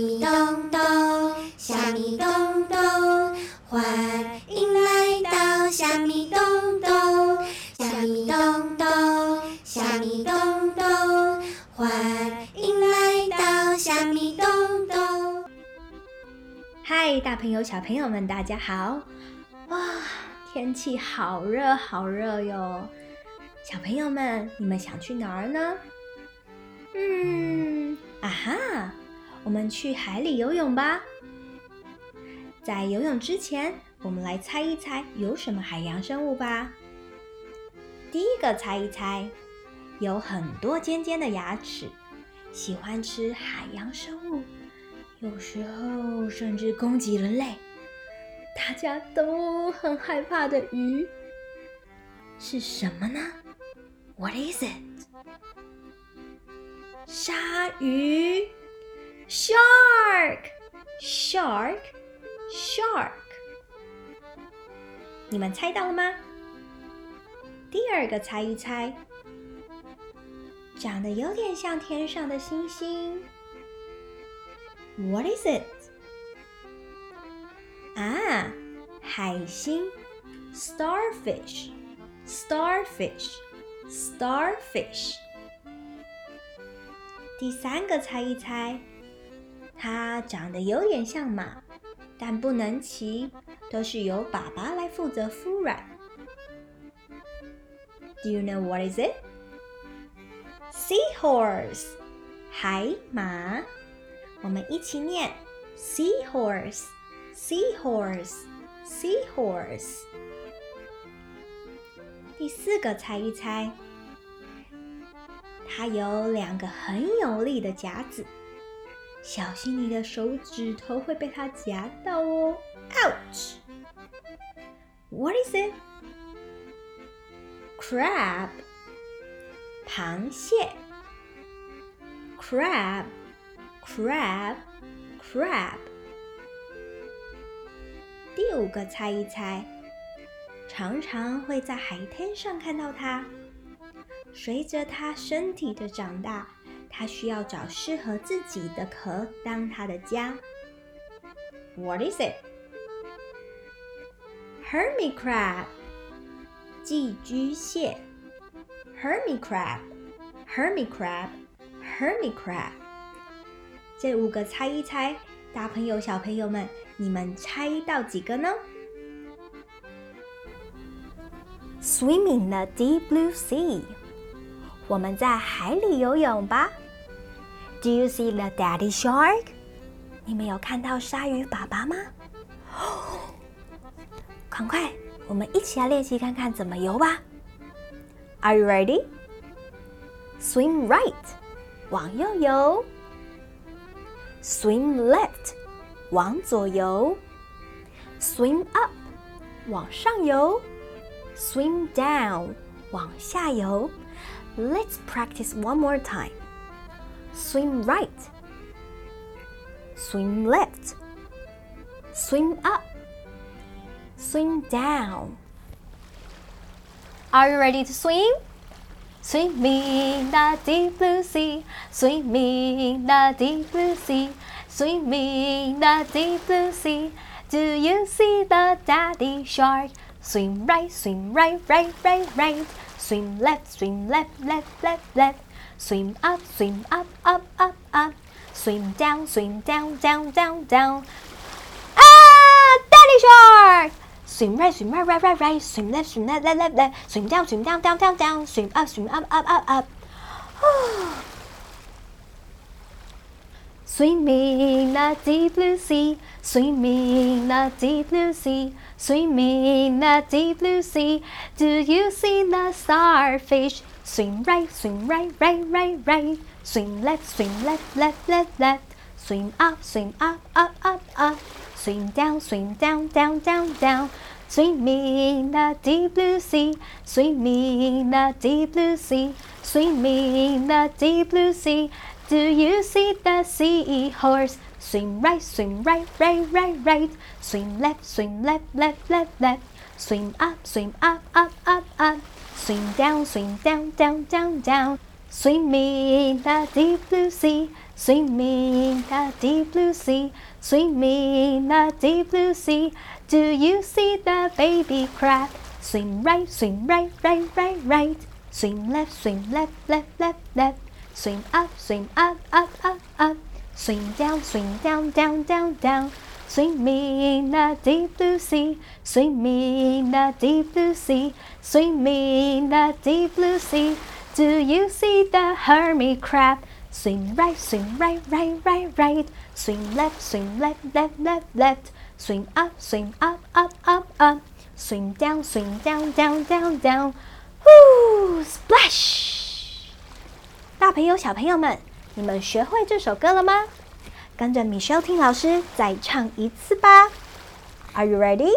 咪咚咚，虾米咚咚，欢迎来到虾米咚咚，虾米咚咚，虾米咚咚，欢迎来到虾米咚咚。嗨，大朋友、小朋友们，大家好！哇，天气好热，好热哟！小朋友们，你们想去哪儿呢？嗯，啊哈！我们去海里游泳吧。在游泳之前，我们来猜一猜有什么海洋生物吧。第一个猜一猜，有很多尖尖的牙齿，喜欢吃海洋生物，有时候甚至攻击人类，大家都很害怕的鱼是什么呢？What is it？鲨鱼。Shark, shark, shark。你们猜到了吗？第二个猜一猜，长得有点像天上的星星。What is it？啊，海星，starfish, starfish, starfish。第三个猜一猜。 它长得有点像马，但不能骑，都是由爸爸来负责孵卵。Do you know what is it? Seahorse，海马。我们一起念：Seahorse，Seahorse，Seahorse。第四个猜一猜，它有两个很有力的夹子。小心你的手指头会被它夹到哦！Ouch! What is it? Crab，螃蟹。Crab, crab, crab。第五个猜一猜，常常会在海滩上看到它。随着它身体的长大。它需要找适合自己的壳当它的家。What is it? Hermit crab，寄居蟹。Hermit crab，Hermit crab，Hermit crab。这五个猜一猜，大朋友小朋友们，你们猜到几个呢？Swimming the deep blue sea。我们在海里游泳吧。Do you see the daddy shark？你们有看到鲨鱼爸爸吗？赶快，我们一起来练习看看怎么游吧。Are you ready? Swim right，往右游。Swim left，往左游。Swim up，往上游。Swim down，往下游。Let's practice one more time. Swim right. Swim left. Swim up. Swim down. Are you ready to swim? Swimming the deep blue sea. Swimming the deep blue sea. Swimming the deep blue sea. Do you see the daddy shark? Swim right, swim right, right, right, right. Swim left, swim left, left, left, left. Swim up, swim up, up, up, up. Swim down, swim down, down, down, down. Ah, daddy shark! Swim right, swim right, right, right, right. Swim left, swim left, left, left, left. Swim down, swim down, down, down, down. Swim up, swim up, up, up, up. Swimming the deep blue sea, swimming the deep blue sea, swimming the deep blue sea. Do you see the starfish? Swim right, swim right, right, right, right. Swim left, swim left, left, left, left. Swim up, swim up, up, up, up. Swim down, swim down, down, down, down. Swimming the deep blue sea, swimming the deep blue sea, swimming the deep blue sea. Do you see the seahorse? Swim right, swim right, right, right, right. Swim left, swim left, left, left, left. Swim up, swim up, up, up, up. Swim down, swim down, down, down, down. Swimming in the deep blue sea. swimming the deep blue sea, swimming the deep blue sea. Do you see the baby crab? Swim right, swim right, right, right, right. Swim left, swim left, left, left, left. Swim up, swim up, up, up, up. Swim down, swim down, down, down, down. Swimming in the deep blue sea, swimming in the deep blue sea, swimming in the deep blue sea. Do you see the hermit crab? Swim right, swim right, right, right, right. Swim left, swim left, left, left, left. Swim up, swim up, up, up, up. Swim down, swim down, down, down, down. Woo! Splash！大朋友、小朋友们，你们学会这首歌了吗？跟着 Michelle 听老师再唱一次吧。Are you ready?